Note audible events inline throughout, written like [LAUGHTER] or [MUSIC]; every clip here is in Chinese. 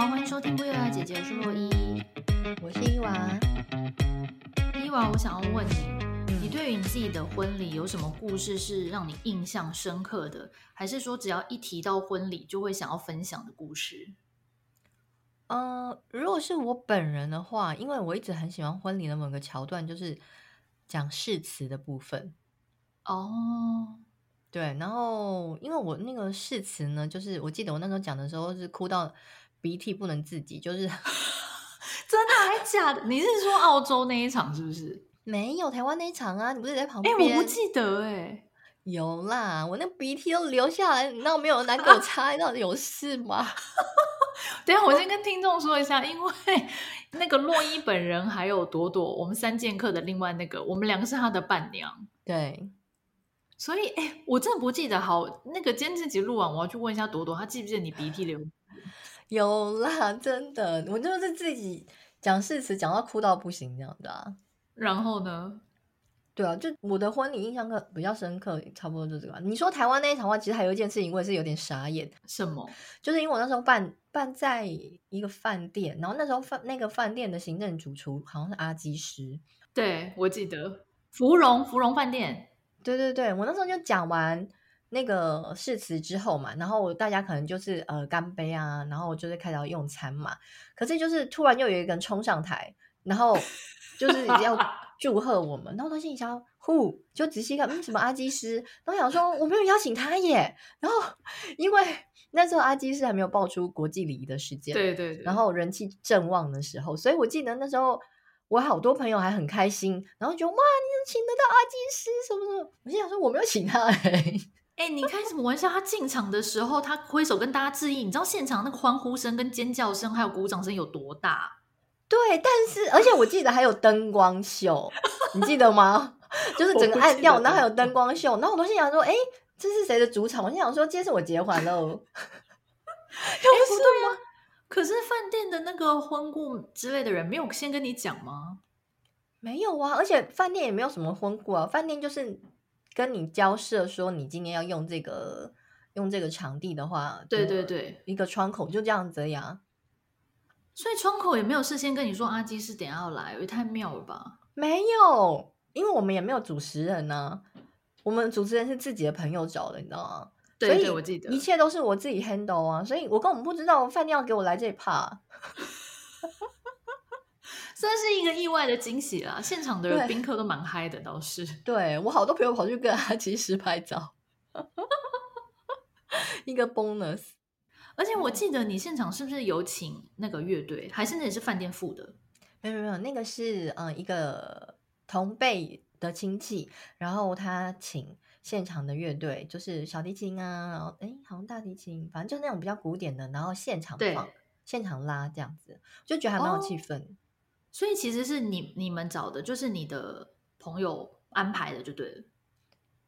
欢迎收听不优雅姐姐，我是洛伊，我是伊娃。伊娃，我想要问你，你对于你自己的婚礼有什么故事是让你印象深刻的？还是说只要一提到婚礼就会想要分享的故事？呃，如果是我本人的话，因为我一直很喜欢婚礼的某个桥段，就是讲誓词的部分。哦。对，然后因为我那个誓词呢，就是我记得我那时候讲的时候是哭到鼻涕不能自己，就是 [LAUGHS] 真的还假的？你是说澳洲那一场是不是？[LAUGHS] 没有台湾那一场啊，你不是在旁边？哎，我不记得哎。有啦，我那鼻涕都流下来，你知道没有人来给我擦，到底 [LAUGHS] 有事吗？等下，我先跟听众说一下，因为那个洛伊本人还有朵朵，我们三剑客的另外那个，我们两个是他的伴娘，对。所以，哎、欸，我真的不记得。好，那个今天这集录完，我要去问一下朵朵，她记不记得你鼻涕流？有啦，真的，我就是自己讲誓词讲到哭到不行这样的、啊。然后呢？对啊，就我的婚礼印象刻比较深刻，差不多就这个。你说台湾那一场话，其实还有一件事情，我也是有点傻眼。什么？就是因为我那时候办办在一个饭店，然后那时候饭那个饭店的行政主厨好像是阿基师。对，我记得芙蓉芙蓉饭店。对对对，我那时候就讲完那个誓词之后嘛，然后大家可能就是呃干杯啊，然后就是开始要用餐嘛。可是就是突然又有一个人冲上台，然后就是要 [LAUGHS] 祝贺我们，然后他心里想，呼，就仔细看，嗯，什么阿基师？然后想说我没有邀请他耶。然后因为 [LAUGHS] 那时候阿基师还没有爆出国际礼仪的事件，对对对，然后人气正旺的时候，所以我记得那时候。我好多朋友还很开心，然后觉得哇，你能请得到阿基师什么什么？我心想说我没有请他哎、欸，哎、欸，你开什么玩笑？他进场的时候，他挥手跟大家致意，你知道现场那个欢呼声、跟尖叫声还有鼓掌声有多大？对，但是而且我记得还有灯光秀，你记得吗？[LAUGHS] 就是整个暗掉，然后还有灯光秀，然后我都心想说，哎、欸，这是谁的主场？我心想说，今天是我结婚喽，[LAUGHS] 有不对吗？可是饭店的那个婚顾之类的人没有先跟你讲吗？没有啊，而且饭店也没有什么婚顾啊，饭店就是跟你交涉说你今天要用这个用这个场地的话，对对对，一个窗口就这样子呀。所以窗口也没有事先跟你说阿基是等下要来，也太妙了吧？没有，因为我们也没有主持人呢、啊，我们主持人是自己的朋友找的，你知道吗？对，对，我记得，一切都是我自己 handle 啊，所以我根本不知道饭店要给我来这一趴，[LAUGHS] 算是一个意外的惊喜啦。现场的宾客都蛮嗨的，倒是。对，我好多朋友跑去跟阿基师拍照，[LAUGHS] 一个 bonus。而且我记得你现场是不是有请那个乐队，还是那也是饭店付的？没有没有，那个是嗯一个同辈的亲戚，然后他请。现场的乐队就是小提琴啊，然后哎，好像大提琴，反正就是那种比较古典的，然后现场放，现场拉这样子，就觉得还蛮有气氛。哦，所以其实是你你们找的，就是你的朋友安排的，就对了。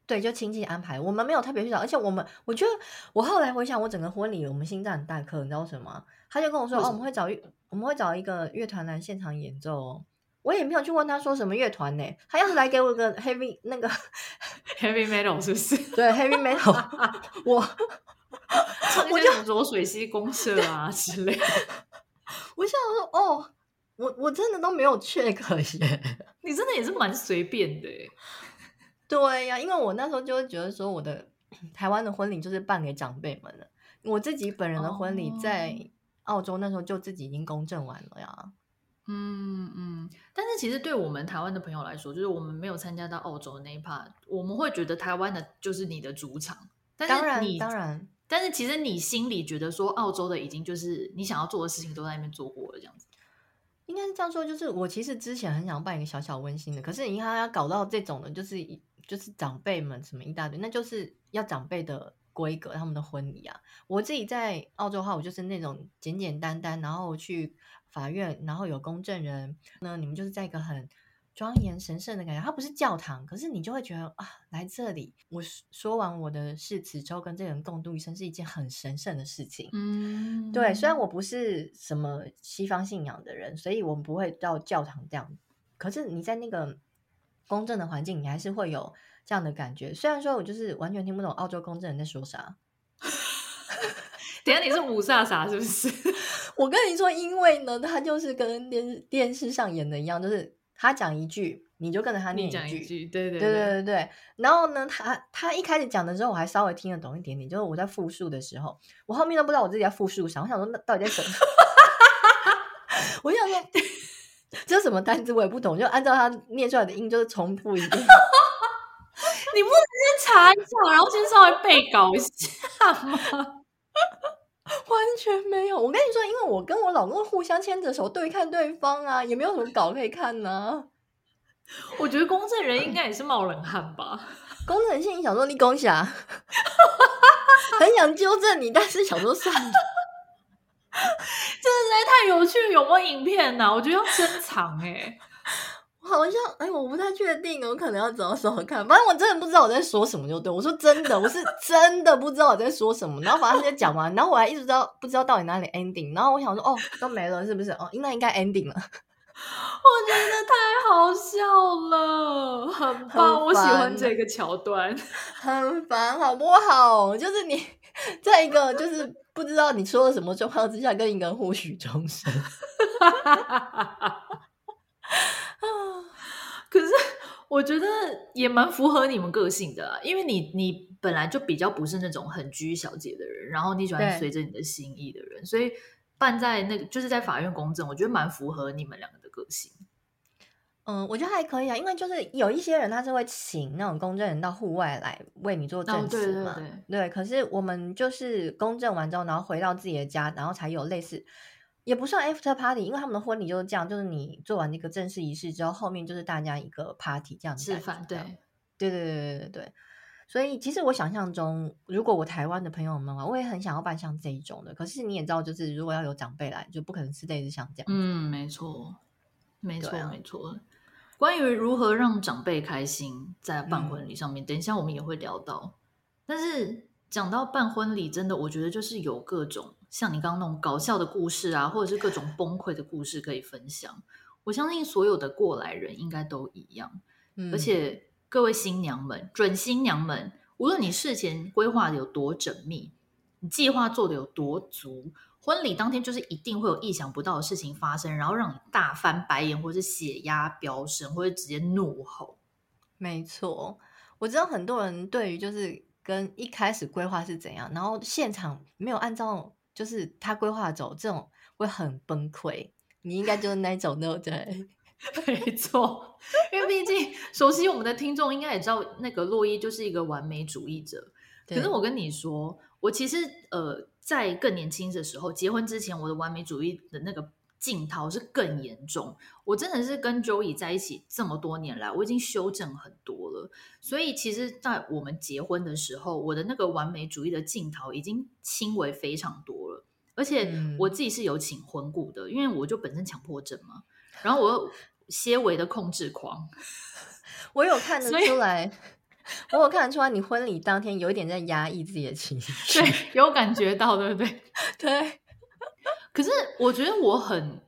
对，就亲戚安排，我们没有特别去找，而且我们我觉得我后来回想，我整个婚礼我们心脏很大颗，你知道什么？他就跟我说哦，我们会找一我们会找一个乐团来现场演奏哦。我也没有去问他说什么乐团呢？他要是来给我个 heavy [LAUGHS] 那个 [LAUGHS] heavy metal 是不是？[LAUGHS] 对 heavy metal，我我就浊水溪公社啊之类的。我想说哦，我我真的都没有 check [LAUGHS] 耶。你真的也是蛮随便的。[LAUGHS] 对呀、啊，因为我那时候就会觉得说，我的台湾的婚礼就是办给长辈们的。我自己本人的婚礼在澳洲那时候就自己已经公证完了呀。嗯嗯，但是其实对我们台湾的朋友来说，就是我们没有参加到澳洲的那一 part，我们会觉得台湾的就是你的主场。但是你当然，当然，但是其实你心里觉得说，澳洲的已经就是你想要做的事情都在那边做过了，这样子。应该是这样说，就是我其实之前很想办一个小小温馨的，可是银行要搞到这种的，就是就是长辈们什么一大堆，那就是要长辈的规格，他们的婚礼啊。我自己在澳洲的话，我就是那种简简单单，然后去。法院，然后有公证人，那你们就是在一个很庄严神圣的感觉。它不是教堂，可是你就会觉得啊，来这里，我说完我的誓词之后，跟这个人共度一生是一件很神圣的事情。嗯，对。虽然我不是什么西方信仰的人，所以我们不会到教堂这样。可是你在那个公正的环境，你还是会有这样的感觉。虽然说我就是完全听不懂澳洲公证人在说啥。[LAUGHS] 等下你是五煞啥是不是？[LAUGHS] 我跟你说，因为呢，他就是跟电视电视上演的一样，就是他讲一句，你就跟着他念一句，讲一句，对对对对对对。然后呢，他他一开始讲的时候，我还稍微听得懂一点点，就是我在复述的时候，我后面都不知道我自己在复述啥，我想说那到底在什么？[LAUGHS] 我想说这是什么单词，我也不懂，就按照他念出来的音，就是重复一遍。[LAUGHS] 你不能先查一下，然后先稍微背稿一下吗？完全没有。我跟你说，因为我跟我老公互相牵着手对看对方啊，也没有什么稿可以看呢、啊。我觉得公证人应该也是冒冷汗吧。公证人心里想说：“你恭喜啊，[LAUGHS] 很想纠正你，但是想说算了。”这实在太有趣，有没有影片呢、啊？我觉得要珍藏哎、欸。好像哎，我不太确定，我可能要找找看。反正我真的不知道我在说什么，就对我说真的，我是真的不知道我在说什么。然后反正他就讲完，然后我还一直知道不知道到底哪里 ending。然后我想说，哦，都没了，是不是？哦，那应该 ending 了。我觉得太好笑了，很棒，很我喜欢这个桥段，很烦，好不好？就是你在一个就是不知道你说了什么状况之下，跟一个人互许终身。可是我觉得也蛮符合你们个性的，因为你你本来就比较不是那种很拘小节的人，然后你喜欢随着你的心意的人，所以办在那个就是在法院公证，我觉得蛮符合你们两个的个性。嗯，我觉得还可以啊，因为就是有一些人他是会请那种公证人到户外来为你做证词嘛，哦、对，对，对，对。可是我们就是公证完之后，然后回到自己的家，然后才有类似。也不算 after party，因为他们的婚礼就是这样，就是你做完那个正式仪式之后，后面就是大家一个 party 这样子。吃饭，对，对对对对对对。所以其实我想象中，如果我台湾的朋友们啊，我也很想要办像这一种的。可是你也知道，就是如果要有长辈来，就不可能是类似像这样。嗯，没错，没错，啊、没错。关于如何让长辈开心，在办婚礼上面，嗯、等一下我们也会聊到。但是讲到办婚礼，真的，我觉得就是有各种。像你刚刚那种搞笑的故事啊，或者是各种崩溃的故事可以分享。我相信所有的过来人应该都一样。嗯，而且各位新娘们、准新娘们，无论你事前规划的有多缜密，你计划做的有多足，婚礼当天就是一定会有意想不到的事情发生，然后让你大翻白眼，或者是血压飙升，或者直接怒吼。没错，我知道很多人对于就是跟一开始规划是怎样，然后现场没有按照。就是他规划走这种会很崩溃，你应该就是那种对不 [LAUGHS] 对？没错，因为毕竟熟悉我们的听众应该也知道，那个洛伊就是一个完美主义者。可是我跟你说，我其实呃，在更年轻的时候，结婚之前，我的完美主义的那个镜头是更严重。我真的是跟 Joey 在一起这么多年来，我已经修正很多了。所以其实，在我们结婚的时候，我的那个完美主义的镜头已经轻微非常多了。而且我自己是有请婚顾的，嗯、因为我就本身强迫症嘛，然后我有些微的控制狂，[LAUGHS] 我有看得出来，我有看得出来，你婚礼当天有一点在压抑自己的情绪，对，有感觉到，对不对？[LAUGHS] 对。可是我觉得我很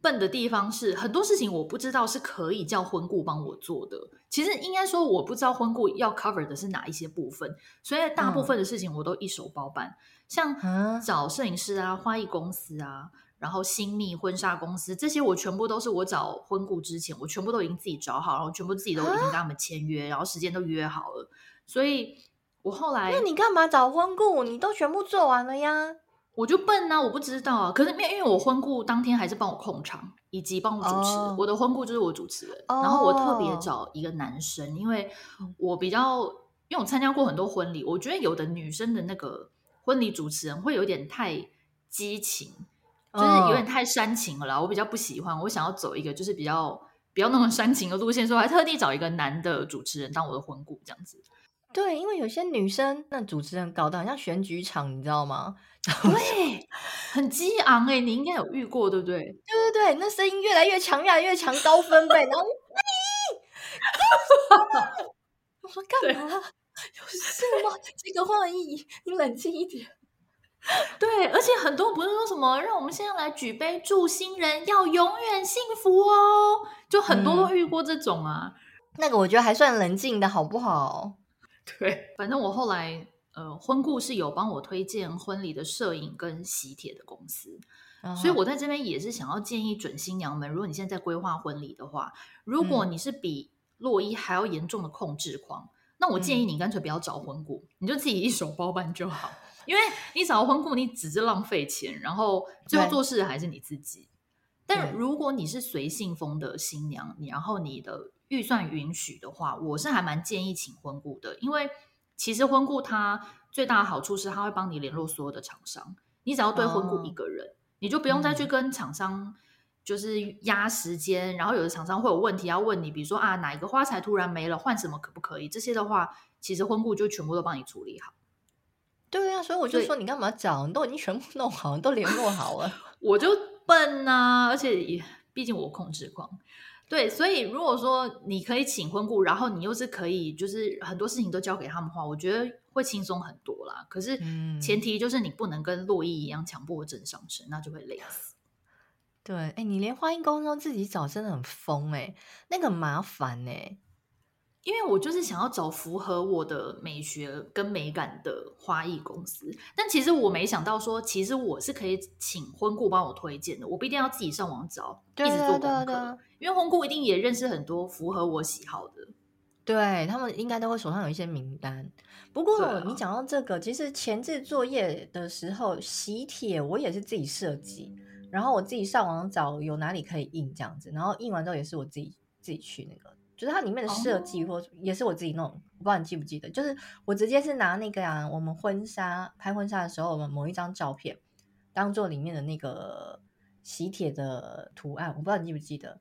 笨的地方是，很多事情我不知道是可以叫婚顾帮我做的。其实应该说，我不知道婚顾要 cover 的是哪一些部分，所以大部分的事情我都一手包办。嗯像找摄影师啊、花艺公司啊，然后新密婚纱公司这些，我全部都是我找婚顾之前，我全部都已经自己找好，然后全部自己都已经跟他们签约，然后时间都约好了。所以我后来，那你干嘛找婚顾？你都全部做完了呀？我就笨啊，我不知道啊。可是因为因为我婚顾当天还是帮我控场，以及帮我主持。Oh. 我的婚顾就是我主持人，oh. 然后我特别找一个男生，因为我比较，因为我参加过很多婚礼，我觉得有的女生的那个。婚礼主持人会有点太激情，就是有点太煽情了啦。我比较不喜欢，我想要走一个就是比较比较那种煽情的路线，所以我还特地找一个男的主持人当我的婚顾，这样子。对，因为有些女生那主持人搞得好像选举场，你知道吗？[LAUGHS] 对，很激昂哎、欸，你应该有遇过，对不对？对对对，那声音越来越强，越来越强，高分贝，然后 [LAUGHS] 我说干嘛？[LAUGHS] 有事吗？这个话意义，你冷静一点。对，而且很多不是说什么，让我们现在来举杯祝新人要永远幸福哦，就很多都遇过这种啊。嗯、那个我觉得还算冷静的，好不好？对，反正我后来呃，婚顾是有帮我推荐婚礼的摄影跟喜帖的公司，，所以我在这边也是想要建议准新娘们，如果你现在在规划婚礼的话，如果你是比洛伊还要严重的控制狂，嗯、那我建议你干脆不要找婚顾，你就自己一手包办就好。因为你找婚顾，你只是浪费钱，然后最后做事的还是你自己。但如果你是随性风的新娘，你然后你的预算允许的话，我是还蛮建议请婚顾的，因为其实婚顾他最大的好处是他会帮你联络所有的厂商，你只要对婚顾一个人，哦、你就不用再去跟厂商就是压时间，嗯、然后有的厂商会有问题要问你，比如说啊哪一个花材突然没了，换什么可不可以？这些的话，其实婚顾就全部都帮你处理好。对呀、啊，所以我就说你干嘛找？你都已经全部弄好，你都联络好了，[LAUGHS] 我就笨呐、啊。而且也毕竟我控制狂，对，所以如果说你可以请婚顾，然后你又是可以就是很多事情都交给他们的话，我觉得会轻松很多啦。可是前提就是你不能跟洛伊一样强迫症上身，那就会累死。对，哎，你连花艺公司都自己找，真的很疯哎，那个麻烦哎。因为我就是想要找符合我的美学跟美感的花艺公司，但其实我没想到说，其实我是可以请婚顾帮我推荐的，我不一定要自己上网找，对对对对，一直做功课。因为婚顾一定也认识很多符合我喜好的，对，他们应该都会手上有一些名单。不过你讲到这个，其实前置作业的时候，喜帖我也是自己设计，然后我自己上网找有哪里可以印这样子，然后印完之后也是我自己自己去那个。就是它里面的设计，或也是我自己弄，我不知道你记不记得。就是我直接是拿那个啊，我们婚纱拍婚纱的时候，我们某一张照片当做里面的那个喜帖的图案，我不知道你记不记得。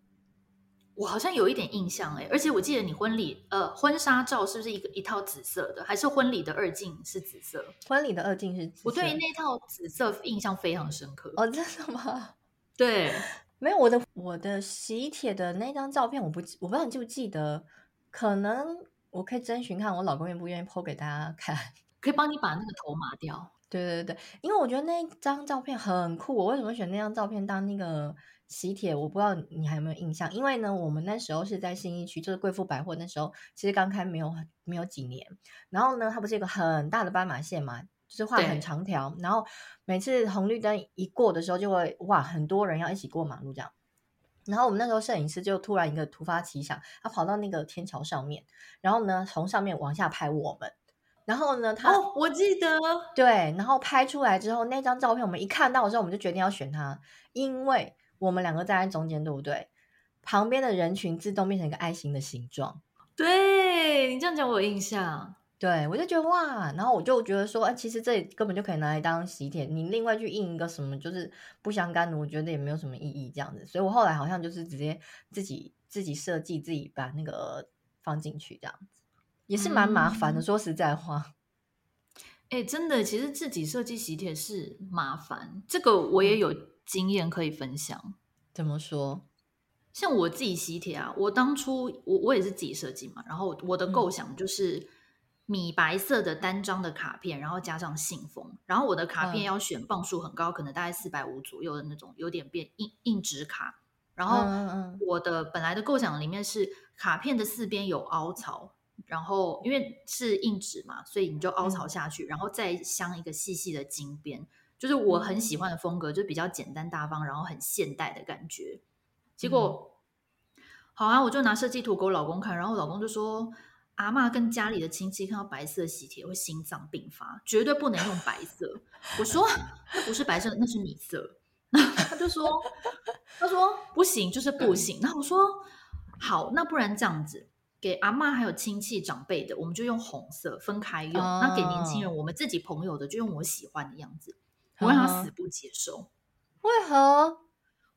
我好像有一点印象哎，而且我记得你婚礼呃婚纱照是不是一个一套紫色的，还是婚礼的二镜是紫色？婚礼的二镜是紫色。我对于那套紫色印象非常深刻。哦，真的吗？[LAUGHS] 对。没有我的我的喜帖的那张照片，我不我不知道你记不记得，可能我可以征询看我老公愿不愿意 po 给大家看，可以帮你把那个头码掉。对对对，因为我觉得那张照片很酷。我为什么选那张照片当那个喜帖？我不知道你还有没有印象？因为呢，我们那时候是在信义区，就是贵妇百货，那时候其实刚开没有没有几年。然后呢，它不是一个很大的斑马线嘛？就是画很长条，然后每次红绿灯一过的时候，就会哇，很多人要一起过马路这样。然后我们那时候摄影师就突然一个突发奇想，他跑到那个天桥上面，然后呢从上面往下拍我们。然后呢，他哦，我记得对，然后拍出来之后，那张照片我们一看到的时候，我们就决定要选他，因为我们两个站在中间，对不对？旁边的人群自动变成一个爱心的形状。对，你这样讲，我有印象。对，我就觉得哇，然后我就觉得说，哎，其实这根本就可以拿来当喜帖，你另外去印一个什么，就是不相干的，我觉得也没有什么意义这样子。所以我后来好像就是直接自己自己设计，自己把那个放进去这样子，也是蛮麻烦的。嗯、说实在话，哎，真的，其实自己设计喜帖是麻烦，这个我也有经验可以分享。嗯、怎么说？像我自己喜帖啊，我当初我我也是自己设计嘛，然后我的构想就是。嗯米白色的单张的卡片，然后加上信封，然后我的卡片要选磅数很高，嗯、可能大概四百五左右的那种，有点变硬硬纸卡。然后我的本来的构想里面是卡片的四边有凹槽，然后因为是硬纸嘛，所以你就凹槽下去，嗯、然后再镶一个细细的金边，就是我很喜欢的风格，就比较简单大方，然后很现代的感觉。结果、嗯、好啊，我就拿设计图给我老公看，然后我老公就说。阿嬷跟家里的亲戚看到白色喜帖会心脏病发，绝对不能用白色。我说 [LAUGHS] 那不是白色，那是米色。他就说，[LAUGHS] 他说不行，就是不行。那我说好，那不然这样子，给阿嬷还有亲戚长辈的，我们就用红色分开用。Oh. 那给年轻人，我们自己朋友的就用我喜欢的样子。我让他死不接受。为何？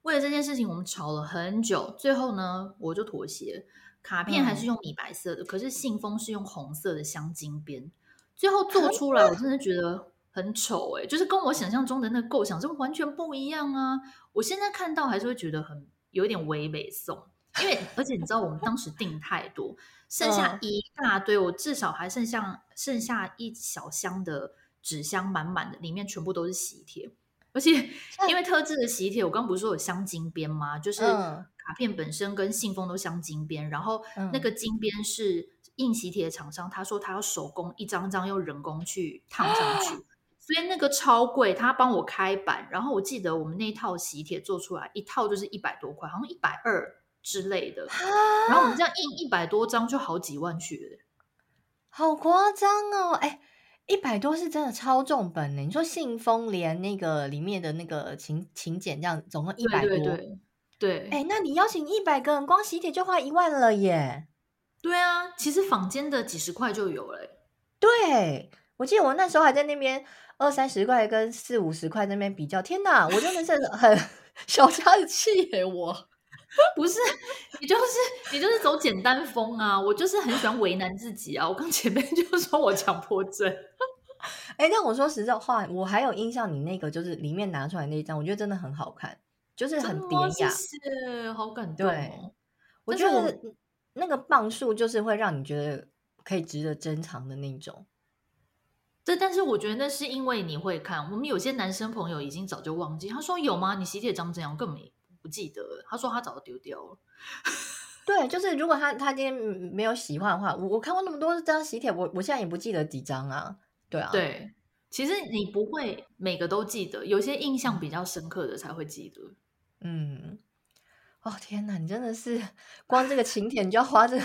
为了这件事情，我们吵了很久。最后呢，我就妥协。卡片还是用米白色的，嗯、可是信封是用红色的镶金边，最后做出来我真的觉得很丑哎、欸，就是跟我想象中的那个构想是完全不一样啊！我现在看到还是会觉得很有一点微美送，因为而且你知道我们当时订太多，剩下一大堆，我至少还剩下剩下一小箱的纸箱满满的，里面全部都是喜帖，而且因为特制的喜帖，我刚不是说有镶金边吗？就是。卡片本身跟信封都镶金边，然后那个金边是印喜帖的厂商，他说他要手工一张张用人工去烫上去，所以那个超贵，他帮我开版，然后我记得我们那一套喜帖做出来一套就是一百多块，好像一百二之类的。然后我们这样印一百多张就好几万去了，好夸张哦！哎，一百多是真的超重本呢。你说信封连那个里面的那个请请柬这样，总共一百多。对对对。对，哎，那你邀请一百个人，光喜帖就花一万了耶。对啊，其实坊间的几十块就有了。对，我记得我那时候还在那边二三十块跟四五十块那边比较，天哪，我真的是很 [LAUGHS] 小家子气耶！我 [LAUGHS] 不是，你就是你就是走简单风啊，我就是很喜欢为难自己啊。我刚前面就说我强迫症。[LAUGHS] 哎，但我说实在话，我还有印象，你那个就是里面拿出来那一张，我觉得真的很好看。就是很典雅，是好感动。对，我觉得那个磅数就是会让你觉得可以值得珍藏的那种。对，但是我觉得那是因为你会看。我们有些男生朋友已经早就忘记，他说有吗？你喜帖长怎样？我根本不记得。他说他早就丢掉了。[LAUGHS] 对，就是如果他他今天没有喜欢的话，我我看过那么多张喜帖，我我现在也不记得几张啊。对啊，对，其实你不会每个都记得，有些印象比较深刻的才会记得。嗯，哦天哪，你真的是光这个请帖你就要花这个。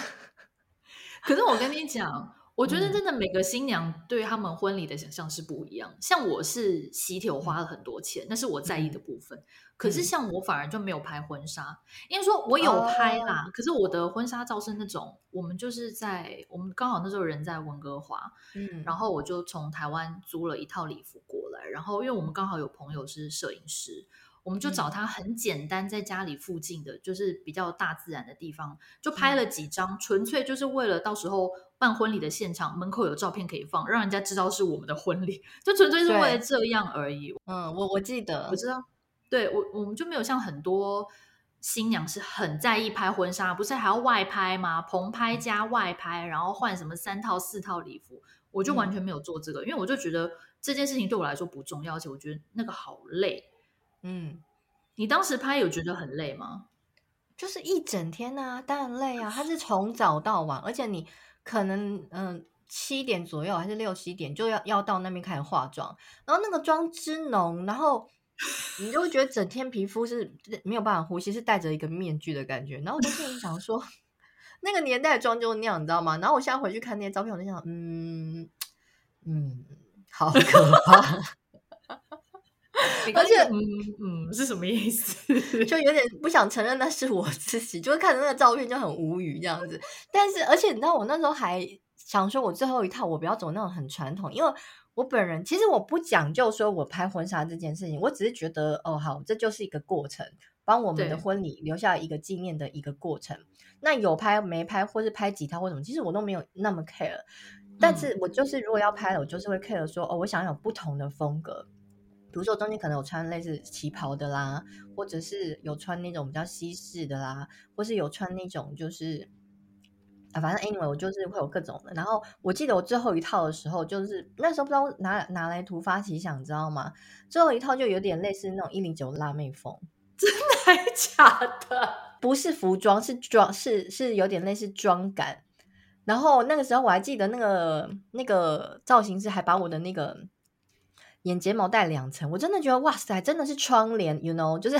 可是我跟你讲，我觉得真的每个新娘对他们婚礼的想象是不一样。嗯、像我是喜帖，我花了很多钱，那是我在意的部分。嗯、可是像我反而就没有拍婚纱，因为说我有拍啦，哦、可是我的婚纱照是那种，我们就是在我们刚好那时候人在温哥华，嗯，然后我就从台湾租了一套礼服过来，然后因为我们刚好有朋友是摄影师。我们就找他很简单，在家里附近的，就是比较大自然的地方，就拍了几张，纯粹就是为了到时候办婚礼的现场门口有照片可以放，让人家知道是我们的婚礼，[LAUGHS] 就纯粹是为了这样而已。嗯，我我记得，我知道，对我我们就没有像很多新娘是很在意拍婚纱，不是还要外拍吗？棚拍加外拍，然后换什么三套四套礼服，我就完全没有做这个，嗯、因为我就觉得这件事情对我来说不重要，而且我觉得那个好累。嗯，你当时拍有觉得很累吗？就是一整天啊，当然累啊。它是从早到晚，而且你可能嗯七点左右还是六七点就要要到那边开始化妆，然后那个妆之浓，然后你就会觉得整天皮肤是没有办法呼吸，是戴着一个面具的感觉。然后我就心里想说，[LAUGHS] 那个年代的妆就那样，你知道吗？然后我现在回去看那些照片，我就想，嗯嗯，好可怕。而且，嗯嗯，是什么意思？[LAUGHS] 就有点不想承认那是我自己，就是看着那个照片就很无语这样子。但是，而且你知道，我那时候还想说，我最后一套我不要走那种很传统，因为我本人其实我不讲究说我拍婚纱这件事情，我只是觉得哦，好，这就是一个过程，帮我们的婚礼留下一个纪念的一个过程。那有拍没拍，或是拍几套或什么，其实我都没有那么 care。但是我就是如果要拍了，我就是会 care 说哦，我想有不同的风格。比如说中间可能有穿类似旗袍的啦，或者是有穿那种比较西式的啦，或是有穿那种就是啊，反正 anyway 我就是会有各种的。然后我记得我最后一套的时候，就是那时候不知道哪哪来突发奇想，你知道吗？最后一套就有点类似那种一零九辣妹风，[LAUGHS] 真的还假的？不是服装，是妆，是是有点类似妆感。然后那个时候我还记得那个那个造型师还把我的那个。眼睫毛带两层，我真的觉得哇塞，真的是窗帘，you know，就是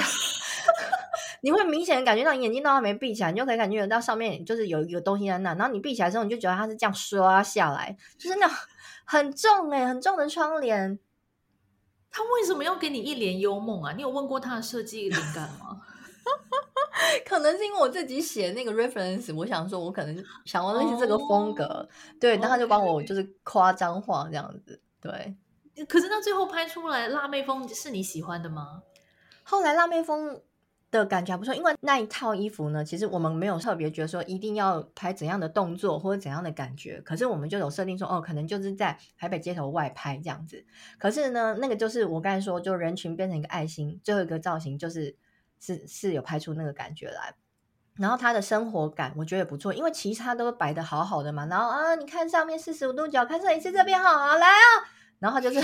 [LAUGHS] 你会明显的感觉到眼睛都还没闭起来，你就可以感觉到上面就是有一个东西在那，然后你闭起来之后，你就觉得它是这样刷下来，就是那种很重诶、欸、很重的窗帘。他为什么要给你一帘幽梦啊？你有问过他的设计灵感吗？[LAUGHS] 可能是因为我自己写那个 reference，我想说我可能想要类似这个风格，oh, 对，然后他就帮我就是夸张化这样子，对。可是那最后拍出来辣妹风是你喜欢的吗？后来辣妹风的感觉还不错，因为那一套衣服呢，其实我们没有特别觉得说一定要拍怎样的动作或者怎样的感觉，可是我们就有设定说，哦，可能就是在台北街头外拍这样子。可是呢，那个就是我刚才说，就人群变成一个爱心，最后一个造型就是是是有拍出那个感觉来。然后他的生活感我觉得也不错，因为其他都摆得好好的嘛。然后啊，你看上面四十五度角，看这里是这边好，好来啊。然后就是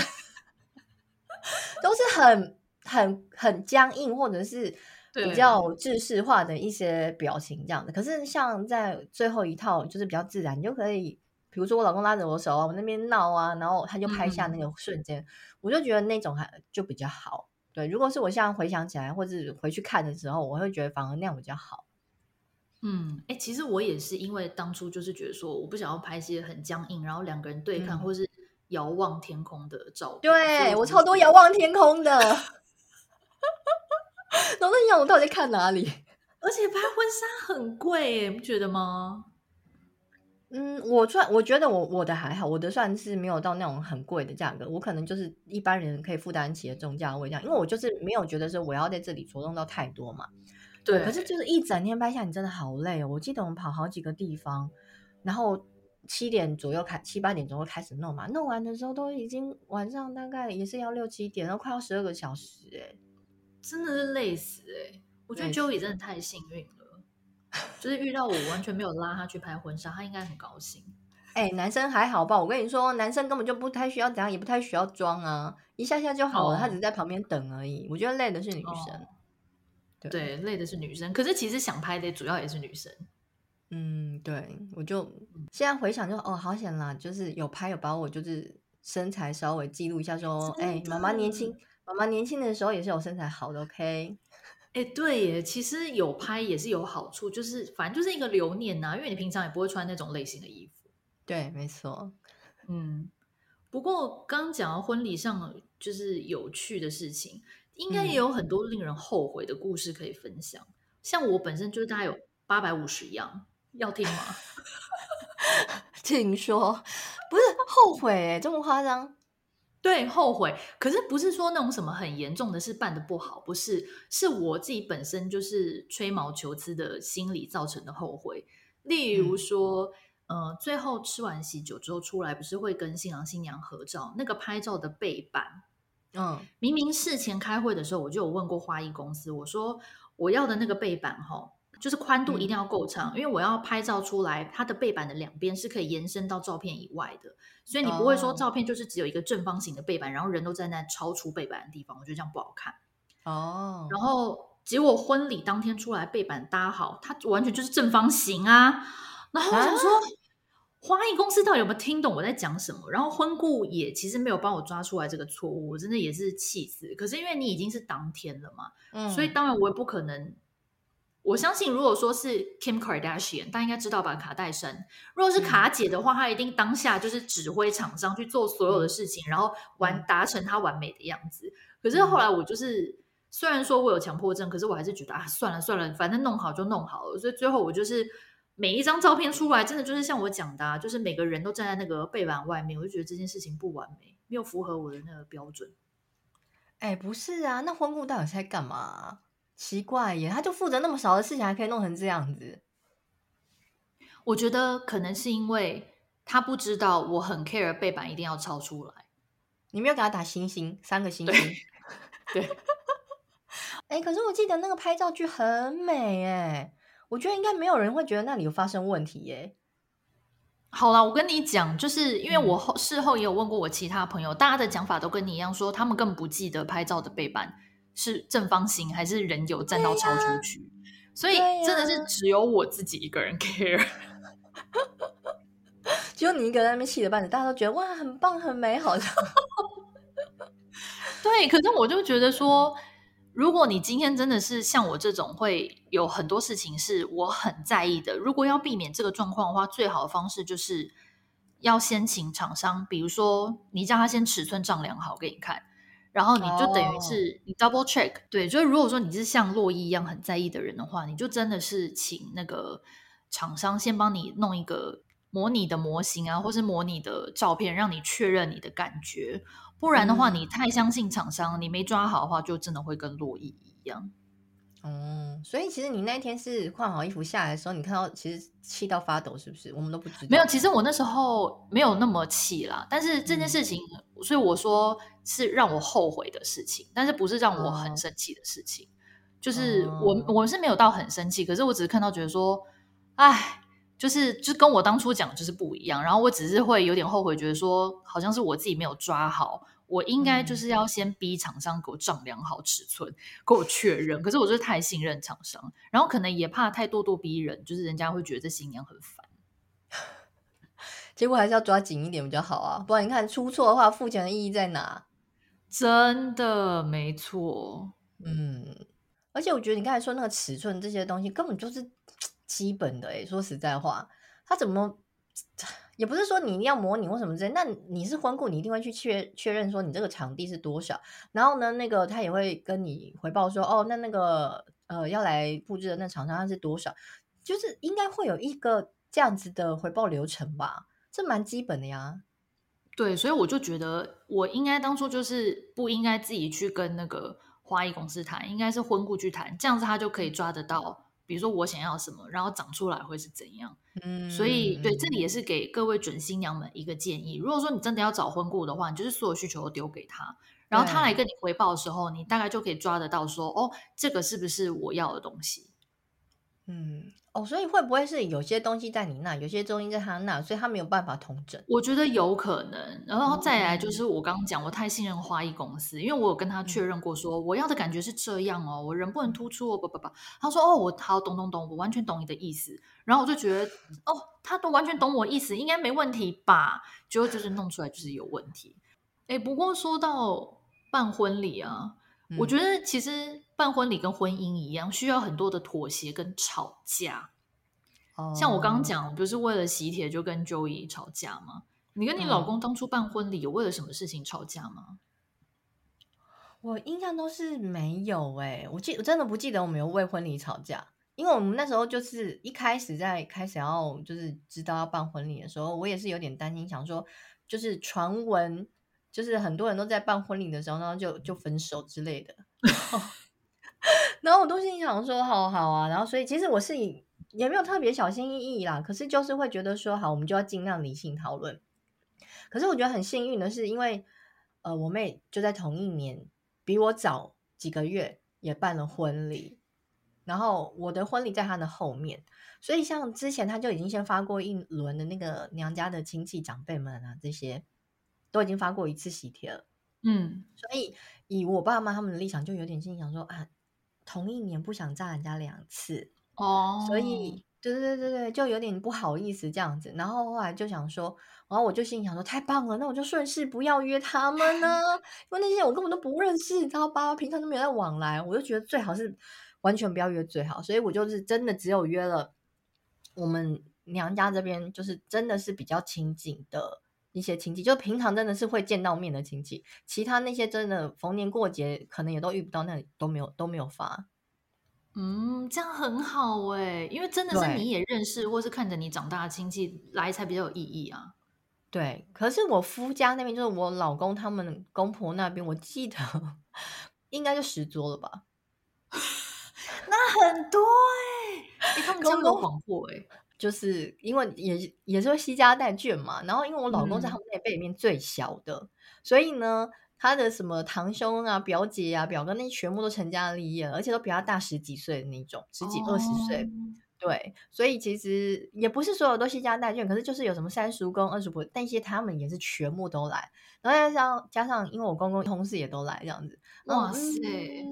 都是很很很僵硬，或者是比较制式化的一些表情这样的。可是像在最后一套就是比较自然，你就可以，比比如说我老公拉着我手啊，我那边闹啊，然后他就拍下那个瞬间，嗯、我就觉得那种还就比较好。对，如果是我现在回想起来，或者回去看的时候，我会觉得反而那样比较好。嗯，哎、欸，其实我也是因为当初就是觉得说，我不想要拍一些很僵硬，然后两个人对抗，嗯、或是遥望天空的照片。对，我超多遥望天空的，然后那样我到底在看哪里？而且拍婚纱很贵，你不觉得吗？嗯，我算我觉得我我的还好，我的算是没有到那种很贵的价格，我可能就是一般人可以负担起的中价位这样，因为我就是没有觉得说我要在这里着重到太多嘛。对，可是就是一整天拍下，你真的好累哦。我记得我们跑好几个地方，然后七点左右开，七八点钟会开始弄嘛，弄完的时候都已经晚上大概也是要六七点，然后快要十二个小时，哎，真的是累死哎。我觉得 Joey 真的太幸运了。就是遇到我完全没有拉他去拍婚纱，他应该很高兴。[LAUGHS] 哎、欸，男生还好吧？我跟你说，男生根本就不太需要怎样，也不太需要装啊，一下下就好了。Oh. 他只是在旁边等而已。我觉得累的是女生，oh. 对，对，累的是女生。可是其实想拍的主要也是女生。嗯，对，我就现在回想就哦，好险啦，就是有拍有把我就是身材稍微记录一下，说，哎，妈妈、欸、年轻，妈妈年轻的时候也是有身材好的，OK。哎，对耶，其实有拍也是有好处，就是反正就是一个留念呐、啊，因为你平常也不会穿那种类型的衣服。对，没错。嗯，不过刚刚讲到婚礼上就是有趣的事情，应该也有很多令人后悔的故事可以分享。嗯、像我本身就是大概有八百五十样，要听吗？[LAUGHS] 请说，不是后悔，这么夸张？对，后悔，可是不是说那种什么很严重的事办得不好，不是，是我自己本身就是吹毛求疵的心理造成的后悔。例如说，嗯、呃，最后吃完喜酒之后出来，不是会跟新郎新娘合照，那个拍照的背板，嗯，明明事前开会的时候我就有问过花艺公司，我说我要的那个背板，哈。就是宽度一定要够长，嗯、因为我要拍照出来，它的背板的两边是可以延伸到照片以外的，所以你不会说照片就是只有一个正方形的背板，然后人都站在那超出背板的地方，我觉得这样不好看。哦，然后结果婚礼当天出来，背板搭好，它完全就是正方形啊。然后我想说，啊、花艺公司到底有没有听懂我在讲什么？然后婚顾也其实没有帮我抓出来这个错误，我真的也是气死。可是因为你已经是当天了嘛，嗯，所以当然我也不可能。我相信，如果说是 Kim Kardashian，大家应该知道吧？卡戴珊，如果是卡姐的话，她一定当下就是指挥厂商去做所有的事情，然后完达成她完美的样子。可是后来我就是，虽然说我有强迫症，可是我还是觉得啊，算了算了，反正弄好就弄好了。所以最后我就是每一张照片出来，真的就是像我讲的啊，就是每个人都站在那个背板外面，我就觉得这件事情不完美，没有符合我的那个标准。哎，不是啊，那婚顾到底是在干嘛？奇怪耶，他就负责那么少的事情，还可以弄成这样子。我觉得可能是因为他不知道我很 care 背板一定要抄出来。你没有给他打星星，三个星星。对。[LAUGHS] 哎、[LAUGHS] 欸，可是我记得那个拍照剧很美哎，我觉得应该没有人会觉得那里有发生问题耶。好啦，我跟你讲，就是因为我后事后也有问过我其他朋友，大家的讲法都跟你一样，说他们根本不记得拍照的背板。是正方形还是人有站到超出去？啊、所以真的是只有我自己一个人 [LAUGHS] care，[LAUGHS] 只有你一个人在那边气得半死，大家都觉得哇，很棒很美好。对，可是我就觉得说，如果你今天真的是像我这种会有很多事情是我很在意的，如果要避免这个状况的话，最好的方式就是要先请厂商，比如说你叫他先尺寸丈量好给你看。然后你就等于是你 double check，、oh. 对，就是如果说你是像洛伊一样很在意的人的话，你就真的是请那个厂商先帮你弄一个模拟的模型啊，或是模拟的照片，让你确认你的感觉。不然的话，你太相信厂商，你没抓好的话，就真的会跟洛伊一样。嗯，所以其实你那天是换好衣服下来的时候，你看到其实气到发抖，是不是？我们都不知道。没有，其实我那时候没有那么气啦。但是这件事情，嗯、所以我说是让我后悔的事情，但是不是让我很生气的事情。哦、就是我我是没有到很生气，可是我只是看到觉得说，哎，就是就跟我当初讲就是不一样。然后我只是会有点后悔，觉得说好像是我自己没有抓好。我应该就是要先逼厂商给我丈量好尺寸，给我确认。可是我就是太信任厂商，然后可能也怕太咄咄逼人，就是人家会觉得这新娘很烦。[LAUGHS] 结果还是要抓紧一点比较好啊，不然你看出错的话，付钱的意义在哪？真的没错，嗯，而且我觉得你刚才说那个尺寸这些东西根本就是 [TSK] 基本的诶，说实在话，他怎么也不是说你一定要模拟或什么之类，那你是婚顾，你一定会去确确认说你这个场地是多少，然后呢，那个他也会跟你回报说，哦，那那个呃要来布置的那厂商他是多少，就是应该会有一个这样子的回报流程吧。这蛮基本的呀，对，所以我就觉得我应该当初就是不应该自己去跟那个花艺公司谈，应该是婚顾去谈，这样子他就可以抓得到，比如说我想要什么，然后长出来会是怎样。嗯，所以对，这里也是给各位准新娘们一个建议，如果说你真的要找婚顾的话，你就是所有需求都丢给他，然后他来跟你回报的时候，你大概就可以抓得到说，哦，这个是不是我要的东西？嗯。哦，所以会不会是有些东西在你那，有些东西在他那，所以他没有办法统整？我觉得有可能。然后再来就是我刚刚讲，我太信任花艺公司，因为我有跟他确认过，说我要的感觉是这样哦，我人不能突出哦，不不不。他说哦，我好懂懂懂，我完全懂你的意思。然后我就觉得哦，他都完全懂我意思，应该没问题吧？结果就是弄出来就是有问题。哎，不过说到办婚礼啊。我觉得其实办婚礼跟婚姻一样，需要很多的妥协跟吵架。Oh. 像我刚刚讲，不是为了喜帖就跟 Joey 吵架吗？你跟你老公当初办婚礼有为了什么事情吵架吗？我印象都是没有哎、欸，我记我真的不记得我们有为婚礼吵架，因为我们那时候就是一开始在开始要就是知道要办婚礼的时候，我也是有点担心，想说就是传闻。就是很多人都在办婚礼的时候，然后就就分手之类的，然后 [LAUGHS] 我都心想说好好啊，然后所以其实我是也没有特别小心翼翼啦，可是就是会觉得说好，我们就要尽量理性讨论。可是我觉得很幸运的是，因为呃我妹就在同一年比我早几个月也办了婚礼，然后我的婚礼在她的后面，所以像之前她就已经先发过一轮的那个娘家的亲戚长辈们啊这些。都已经发过一次喜帖了，嗯，所以以我爸妈他们的立场，就有点心想说啊，同一年不想炸人家两次哦，所以对对对对，就有点不好意思这样子。然后后来就想说，然后我就心想说，太棒了，那我就顺势不要约他们呢，[LAUGHS] 因为那些我根本都不认识，你知道吧？平常都没有在往来，我就觉得最好是完全不要约最好。所以我就是真的只有约了我们娘家这边，就是真的是比较亲近的。一些亲戚，就平常真的是会见到面的亲戚，其他那些真的逢年过节可能也都遇不到，那里都没有都没有发。嗯，这样很好哎，因为真的是你也认识，或是看着你长大的亲戚来才比较有意义啊。对，可是我夫家那边，就是我老公他们公婆那边，我记得 [LAUGHS] 应该就十桌了吧？[LAUGHS] 那很多哎、欸，他们真的广阔哎。就是因为也也是会携家带眷嘛，然后因为我老公在他们那辈里面最小的，嗯、所以呢，他的什么堂兄啊、表姐啊、表哥那些全部都成家立业了，而且都比他大十几岁的那种，十几二十岁。哦、对，所以其实也不是所有都惜家带眷，可是就是有什么三叔公、二叔婆，但一些他们也是全部都来，然后加上加上，因为我公公同事也都来这样子。哇塞！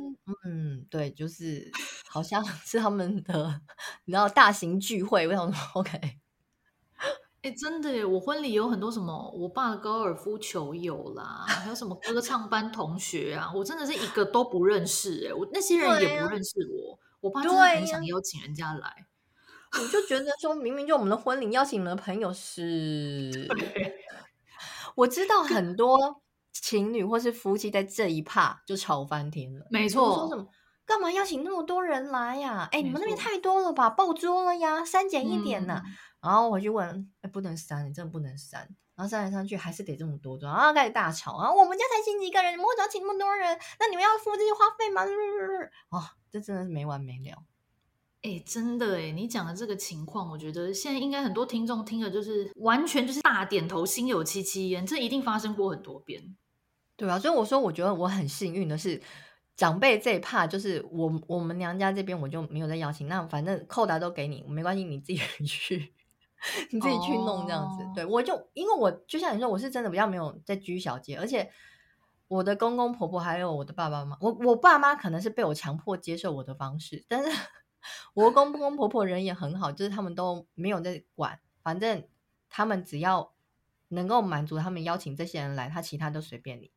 嗯，对，就是好像是他们的，你知道大型聚会，我想说，OK。哎，真的耶，我婚礼有很多什么，我爸的高尔夫球友啦，还有什么歌唱班同学啊，我真的是一个都不认识哎，我那些人也不认识我，啊、我爸真的很想邀请人家来，我就觉得说明明就我们的婚礼邀请的朋友是，[LAUGHS] 我知道很多。情侣或是夫妻在这一趴就吵翻天了。没错，说什么干嘛邀请那么多人来呀？哎，你们那边太多了吧？爆桌了呀，删减一点呐。然后我就问，哎，不能删，你真的不能删。然后删来删去还是得这么多桌，然后开始大吵啊！我们家才请几个人，你们为什么要请那么多人？那你们要付这些花费吗？[LAUGHS] 哦，这真的是没完没了。哎，真的哎，你讲的这个情况，我觉得现在应该很多听众听了就是完全就是大点头，心有戚戚焉。这一定发生过很多遍。对啊，所以我说，我觉得我很幸运的是，长辈这一趴就是我我们娘家这边我就没有再邀请，那反正扣打都给你，没关系，你自己去，[LAUGHS] 你自己去弄这样子。Oh. 对，我就因为我就像你说，我是真的比较没有在居小节，而且我的公公婆婆还有我的爸爸妈妈，我我爸妈可能是被我强迫接受我的方式，但是 [LAUGHS] 我公公婆婆人也很好，就是他们都没有在管，反正他们只要能够满足他们邀请这些人来，他其他都随便你。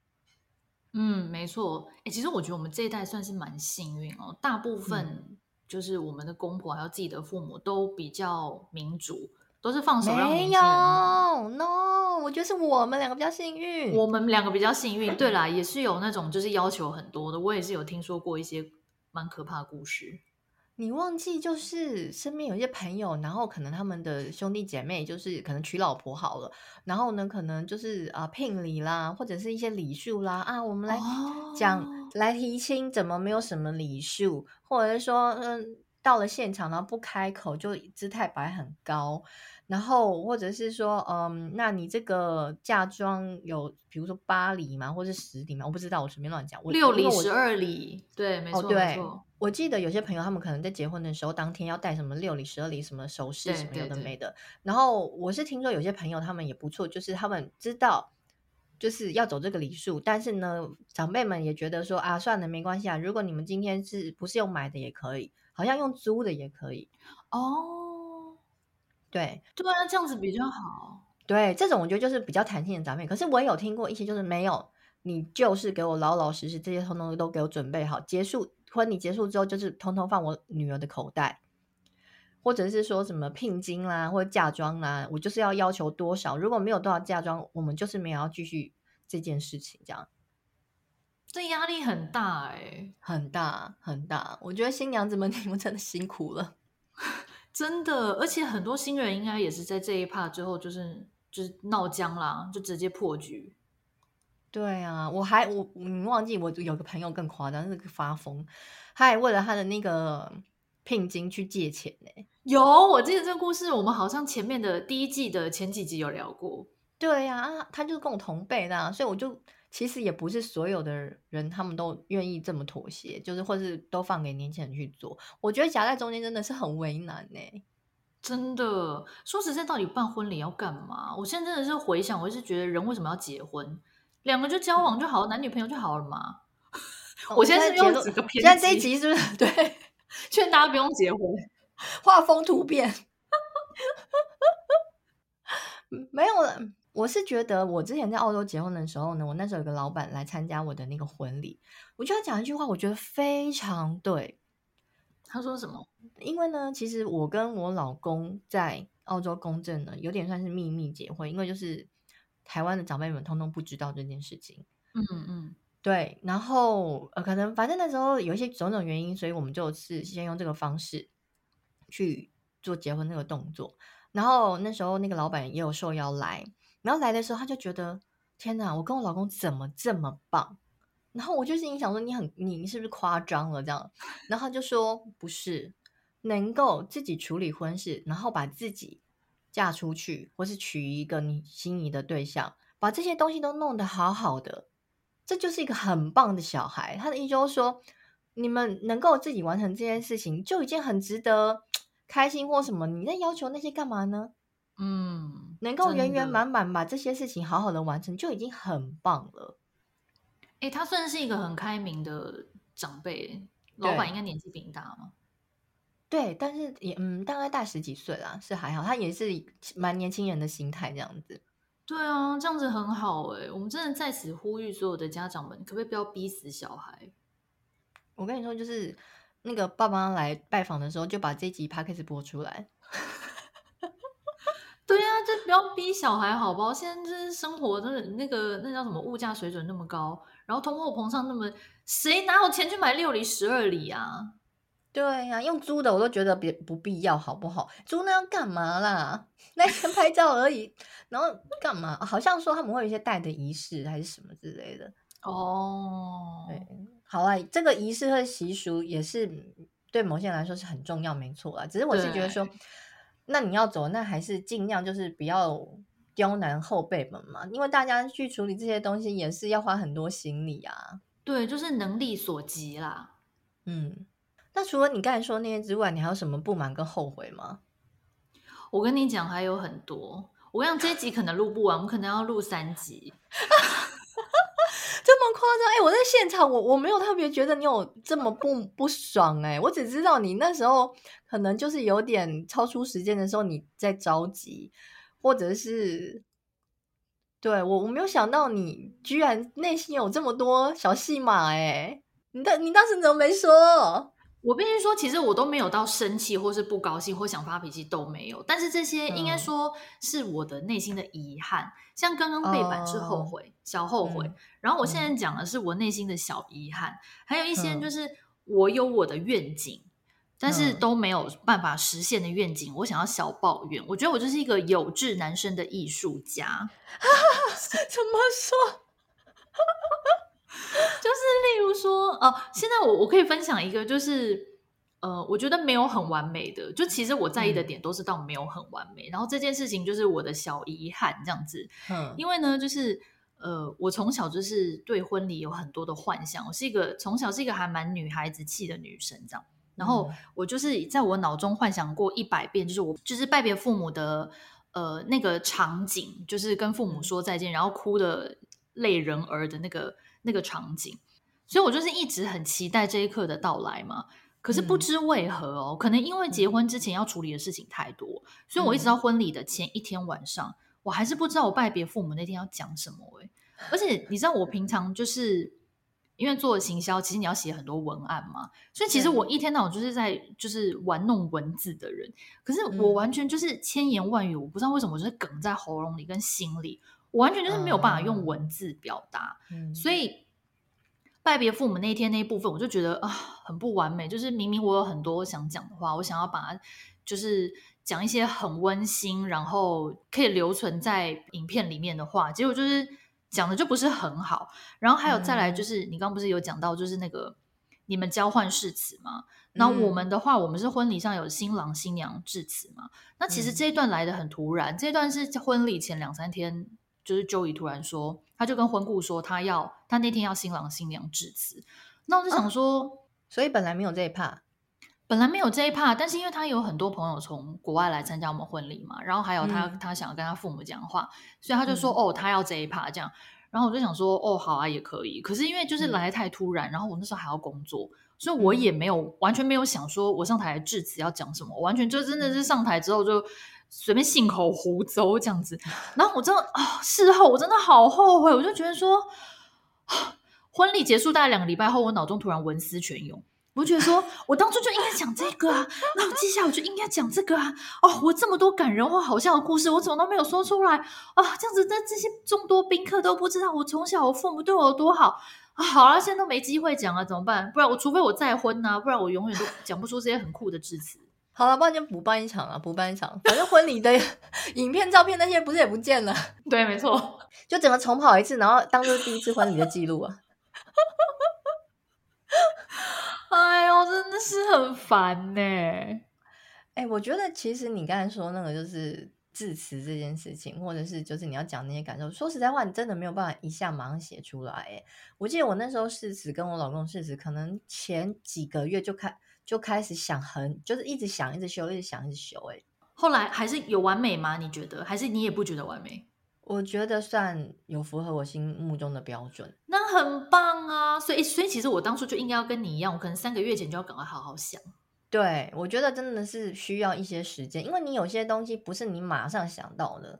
嗯，没错。哎，其实我觉得我们这一代算是蛮幸运哦，大部分就是我们的公婆还有自己的父母都比较民主，都是放手让。没有，no，我觉得是我们两个比较幸运。我们两个比较幸运。对啦，也是有那种就是要求很多的，我也是有听说过一些蛮可怕的故事。你忘记就是身边有一些朋友，然后可能他们的兄弟姐妹就是可能娶老婆好了，然后呢可能就是啊聘礼啦，或者是一些礼数啦啊，我们来讲、哦、来提亲，怎么没有什么礼数，或者是说嗯到了现场然后不开口就姿态摆很高。然后，或者是说，嗯，那你这个嫁妆有，比如说八礼嘛，或是十礼嘛？我不知道，我随便乱讲。六礼十二礼，对，没错，哦、对没错。我记得有些朋友他们可能在结婚的时候，当天要带什么六礼十二礼什么首饰什么有的没的。然后我是听说有些朋友他们也不错，就是他们知道就是要走这个礼数，但是呢，长辈们也觉得说啊，算了，没关系啊。如果你们今天是不是用买的也可以，好像用租的也可以哦。对对啊，这样子比较好。对，这种我觉得就是比较弹性的长辈。可是我也有听过一些，就是没有，你就是给我老老实实，这些通通都给我准备好。结束婚礼结束之后，就是通通放我女儿的口袋，或者是说什么聘金啦，或者嫁妆啦，我就是要要求多少。如果没有多少嫁妆，我们就是没有要继续这件事情。这样，这压力很大哎、欸，很大很大。我觉得新娘子们你们真的辛苦了。真的，而且很多新人应该也是在这一趴之后，就是就是闹僵啦，就直接破局。对啊，我还我你忘记我有个朋友更夸张，那个发疯，他还为了他的那个聘金去借钱呢。有，我记得这个故事，我们好像前面的第一季的前几集有聊过。对啊，他就是跟我同辈的啊，所以我就其实也不是所有的人他们都愿意这么妥协，就是或是都放给年轻人去做。我觉得夹在中间真的是很为难呢。真的，说实在，到底办婚礼要干嘛？我现在真的是回想，我是觉得人为什么要结婚？两个就交往就好，男女朋友就好了嘛。我现在是用几个偏，现在这一集是不是 [LAUGHS] 对？劝大家不用结婚，画风突变。[LAUGHS] 没有了。我是觉得，我之前在澳洲结婚的时候呢，我那时候有个老板来参加我的那个婚礼，我就要讲一句话，我觉得非常对。他说什么？因为呢，其实我跟我老公在澳洲公证呢，有点算是秘密结婚，因为就是台湾的长辈们通通不知道这件事情。嗯嗯，对。然后呃，可能反正那时候有一些种种原因，所以我们就是先用这个方式去做结婚那个动作。然后那时候那个老板也有受邀来。然后来的时候，他就觉得天哪，我跟我老公怎么这么棒？然后我就心里想说，你很你是不是夸张了这样？然后他就说不是，能够自己处理婚事，然后把自己嫁出去，或是娶一个你心仪的对象，把这些东西都弄得好好的，这就是一个很棒的小孩。他的意思就是说，你们能够自己完成这件事情，就已经很值得开心或什么。你在要求那些干嘛呢？嗯，能够圆圆满满把这些事情好好的完成，就已经很棒了。哎、欸，他算是一个很开明的长辈，老板应该年纪比你大吗？对，但是也嗯，大概大十几岁啦，是还好。他也是蛮年轻人的心态这样子。对啊，这样子很好哎、欸。我们真的在此呼吁所有的家长们，可不可以不要逼死小孩？我跟你说，就是那个爸妈来拜访的时候，就把这集 podcast 播出来。对呀、啊，就不要逼小孩，好不好？现在就是生活的那个那叫什么物价水准那么高，然后通货膨胀那么，谁哪有钱去买六里十二里啊？对呀、啊，用租的我都觉得别不必要，好不好？租那要干嘛啦？[LAUGHS] 那天拍照而已，然后干嘛？好像说他们会有一些带的仪式还是什么之类的哦。对，好啊，这个仪式和习俗也是对某些人来说是很重要，没错啊。只是我是觉得说。那你要走，那还是尽量就是不要刁难后辈们嘛，因为大家去处理这些东西也是要花很多心力啊。对，就是能力所及啦。嗯，那除了你刚才说那些之外，你还有什么不满跟后悔吗？我跟你讲，还有很多。我跟你讲，这一集可能录不完，我们可能要录三集。[LAUGHS] 夸张？哎、我在现场，我我没有特别觉得你有这么不 [LAUGHS] 不爽哎、我只知道你那时候可能就是有点超出时间的时候你在着急，或者是对我，我没有想到你居然内心有这么多小戏码哎！你当你当时怎么没说？我必须说，其实我都没有到生气，或是不高兴，或想发脾气都没有。但是这些应该说是我的内心的遗憾，嗯、像刚刚背板是后悔，哦、小后悔。嗯、然后我现在讲的是我内心的小遗憾，嗯、还有一些就是我有我的愿景，嗯、但是都没有办法实现的愿景。我想要小抱怨，我觉得我就是一个有志男生的艺术家。[LAUGHS] 怎么说？[LAUGHS] 就是例如说，哦、呃，现在我我可以分享一个，就是呃，我觉得没有很完美的，就其实我在意的点都是到没有很完美。嗯、然后这件事情就是我的小遗憾，这样子。嗯，因为呢，就是呃，我从小就是对婚礼有很多的幻想，我是一个从小是一个还蛮女孩子气的女生，这样。然后我就是在我脑中幻想过一百遍，就是我就是拜别父母的呃那个场景，就是跟父母说再见，然后哭的泪人儿的那个。那个场景，所以我就是一直很期待这一刻的到来嘛。可是不知为何哦，嗯、可能因为结婚之前要处理的事情太多，嗯、所以我一直到婚礼的前一天晚上，我还是不知道我拜别父母那天要讲什么哎。而且你知道，我平常就是因为做行销，其实你要写很多文案嘛，所以其实我一天到晚就是在就是玩弄文字的人。可是我完全就是千言万语，我不知道为什么，我就是梗在喉咙里跟心里。我完全就是没有办法用文字表达，嗯、所以拜别父母那一天那一部分，我就觉得啊，很不完美。就是明明我有很多想讲的话，我想要把它就是讲一些很温馨，然后可以留存在影片里面的话，结果就是讲的就不是很好。然后还有再来就是，嗯、你刚刚不是有讲到，就是那个你们交换誓词吗？那我们的话，我们是婚礼上有新郎新娘致辞嘛？那其实这一段来的很突然，嗯、这段是婚礼前两三天。就是 Joey 突然说，他就跟婚顾说，他要他那天要新郎新娘致辞。那我就想说，啊、所以本来没有这一趴，本来没有这一趴，但是因为他有很多朋友从国外来参加我们婚礼嘛，然后还有他、嗯、他想要跟他父母讲话，所以他就说、嗯、哦，他要这一趴这样。然后我就想说，哦，好啊，也可以。可是因为就是来得太突然，嗯、然后我那时候还要工作，所以我也没有、嗯、完全没有想说我上台致辞要讲什么，完全就真的是上台之后就。随便信口胡诌这样子，然后我真的啊，事后我真的好后悔，我就觉得说，婚礼结束大概两个礼拜后，我脑中突然文思泉涌，我就觉得说 [LAUGHS] 我当初就应该讲这个啊，那我接下来我就应该讲这个啊，哦，我这么多感人或好笑的故事，我怎么都没有说出来。啊，这样子，那这些众多宾客都不知道我从小我父母对我有多好。啊，好了，现在都没机会讲了，怎么办？不然我除非我再婚啊，不然我永远都讲不出这些很酷的致辞。好了，不然就补办一场啊，补办一场。反正婚礼的 [LAUGHS] 影片、照片那些不是也不见了？[LAUGHS] 对，没错，就整个重跑一次，然后当做第一次婚礼的记录啊。[LAUGHS] 哎呦，真的是很烦呢。哎、欸，我觉得其实你刚才说那个就是致辞这件事情，或者是就是你要讲那些感受，说实在话，你真的没有办法一下马上写出来。哎，我记得我那时候誓词跟我老公誓词，可能前几个月就开。就开始想很，就是一直想，一直修，一直想，一直修。哎，后来还是有完美吗？你觉得？还是你也不觉得完美？我觉得算有符合我心目中的标准。那很棒啊！所以，所以其实我当初就应该要跟你一样，我可能三个月前就要赶快好好想。对，我觉得真的是需要一些时间，因为你有些东西不是你马上想到的，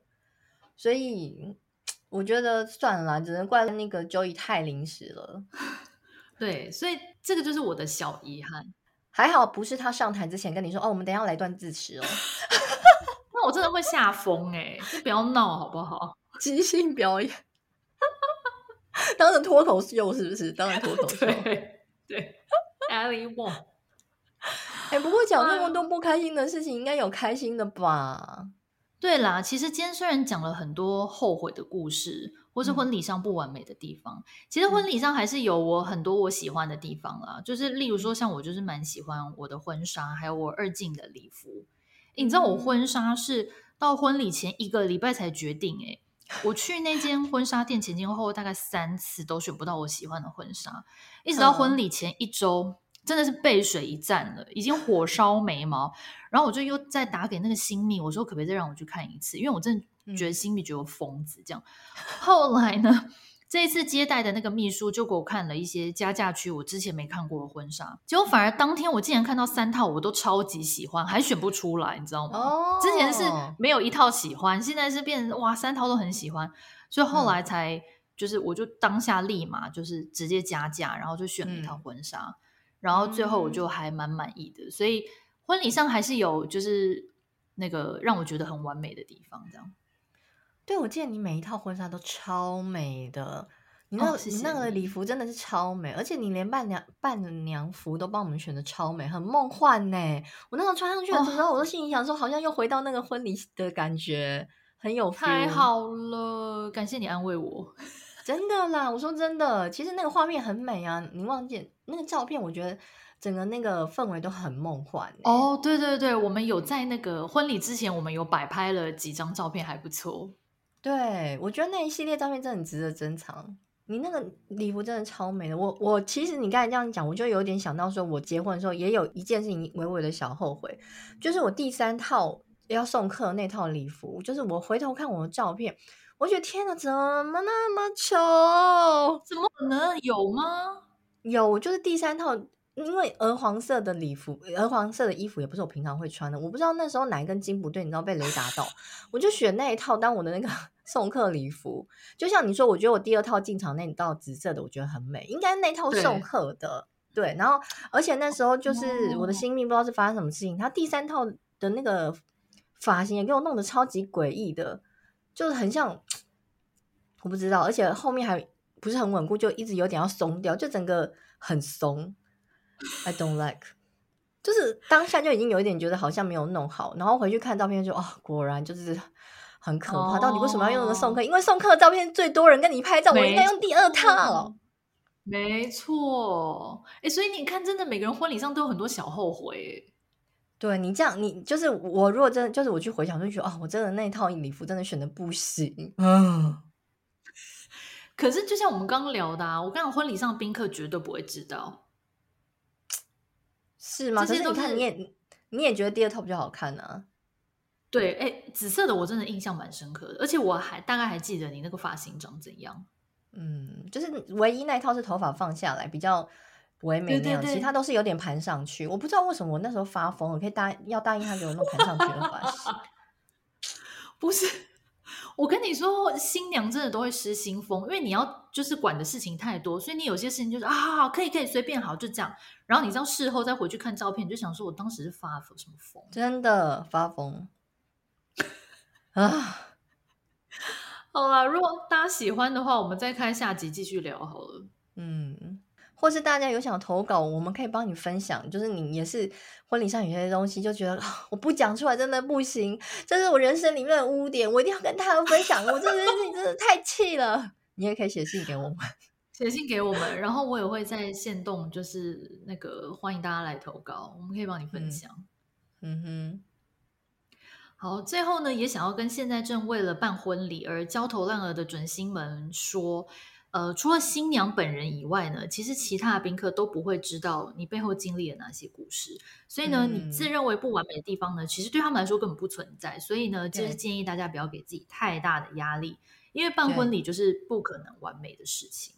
所以我觉得算了，只能怪那个 Joey 太临时了。[LAUGHS] 对，所以这个就是我的小遗憾。还好不是他上台之前跟你说哦，我们等一下来段自持哦，[LAUGHS] 那我真的会吓疯哎！就不要闹好不好？即兴表演，当成脱口秀是不是？当成脱口秀，[LAUGHS] 对对，Ali Wong。哎、欸，不过讲那么多不开心的事情，应该有开心的吧？对啦，其实今天虽然讲了很多后悔的故事。或是婚礼上不完美的地方，嗯、其实婚礼上还是有我很多我喜欢的地方啦。嗯、就是例如说，像我就是蛮喜欢我的婚纱，还有我二进的礼服。嗯、你知道我婚纱是到婚礼前一个礼拜才决定诶、欸，我去那间婚纱店前前后后大概三次都选不到我喜欢的婚纱，一直到婚礼前一周。嗯真的是背水一战了，已经火烧眉毛，然后我就又再打给那个新密，我说可不可以再让我去看一次？因为我真的觉得新秘觉得我疯子这样。后来呢，这一次接待的那个秘书就给我看了一些加价区我之前没看过的婚纱，结果反而当天我竟然看到三套我都超级喜欢，还选不出来，你知道吗？哦，之前是没有一套喜欢，现在是变成哇三套都很喜欢，所以后来才、嗯、就是我就当下立马就是直接加价，然后就选了一套婚纱，嗯、然后最后我就还蛮满意的，所以婚礼上还是有就是那个让我觉得很完美的地方，这样。对，我记得你每一套婚纱都超美的，你那你那个礼服真的是超美，而且你连伴娘伴娘服都帮我们选的超美，很梦幻呢。我那时候穿上去的时候，哦、我都心里想说，好像又回到那个婚礼的感觉，很有。太好了，感谢你安慰我。真的啦，我说真的，其实那个画面很美啊。你忘记那个照片，我觉得整个那个氛围都很梦幻。哦，对对对，我们有在那个婚礼之前，我们有摆拍了几张照片，还不错。对，我觉得那一系列照片真的很值得珍藏。你那个礼服真的超美的。我我其实你刚才这样讲，我就有点想到说，我结婚的时候也有一件事情微微的小后悔，就是我第三套要送客那套礼服，就是我回头看我的照片，我觉得天哪，怎么那么丑？怎么可能有吗？有，就是第三套。因为鹅黄色的礼服，鹅黄色的衣服也不是我平常会穿的。我不知道那时候哪一根筋不对，你知道被雷打到，[LAUGHS] 我就选那一套当我的那个 [LAUGHS] 送客礼服。就像你说，我觉得我第二套进场那一套紫色的，我觉得很美，应该那套送客的。对，对，然后而且那时候就是我的新命，不知道是发生什么事情，他第三套的那个发型也给我弄得超级诡异的，就是很像，我不知道，而且后面还不是很稳固，就一直有点要松掉，就整个很松。I don't like，就是当下就已经有一点觉得好像没有弄好，然后回去看照片就哦，果然就是很可怕。Oh, 到底为什么要用那个送客？因为送客的照片最多人跟你拍照，我应该用第二套。没错，哎，所以你看，真的每个人婚礼上都有很多小后悔。对你这样，你就是我，如果真的就是我去回想，就觉得哦，我真的那套礼服真的选的不行。嗯，[LAUGHS] 可是就像我们刚刚聊的啊，我刚刚婚礼上宾客绝对不会知道。是吗？这些都是可是你看，你也你也觉得第二套比较好看呢、啊？对，哎、欸，紫色的我真的印象蛮深刻的，而且我还大概还记得你那个发型长怎样。嗯，就是唯一那一套是头发放下来比较唯美那样，其他都是有点盘上去。我不知道为什么我那时候发疯，我可以答要答应他给我弄盘上去的发型。不是。我跟你说，新娘真的都会失心疯，因为你要就是管的事情太多，所以你有些事情就是啊，好好可以可以随便好就这样。然后你知道事后再回去看照片，就想说我当时是发了什么疯？真的发疯啊！好啦，如果大家喜欢的话，我们再开下集继续聊好了。嗯。或是大家有想投稿，我们可以帮你分享。就是你也是婚礼上有些东西，就觉得我不讲出来真的不行，这是我人生里面的污点，我一定要跟大家分享。我这件事情真的太气了。你也可以写信给我们，[LAUGHS] 写信给我们，然后我也会在线动，就是那个欢迎大家来投稿，我们可以帮你分享。嗯，嗯哼，好，最后呢，也想要跟现在正为了办婚礼而焦头烂额的准新们说。呃，除了新娘本人以外呢，其实其他的宾客都不会知道你背后经历了哪些故事。所以呢，嗯、你自认为不完美的地方呢，其实对他们来说根本不存在。所以呢，就是建议大家不要给自己太大的压力，因为办婚礼就是不可能完美的事情，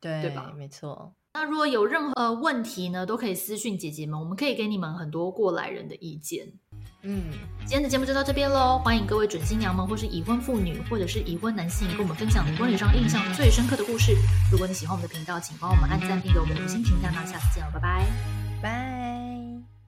对，对吧？没错。那如果有任何问题呢，都可以私讯姐姐们，我们可以给你们很多过来人的意见。嗯，今天的节目就到这边喽。欢迎各位准新娘们，或是已婚妇女，或者是已婚男性，跟我们分享你婚礼上印象最深刻的故事。如果你喜欢我们的频道，请帮我们按赞并给我们五星评价。那下次见了，拜拜，拜。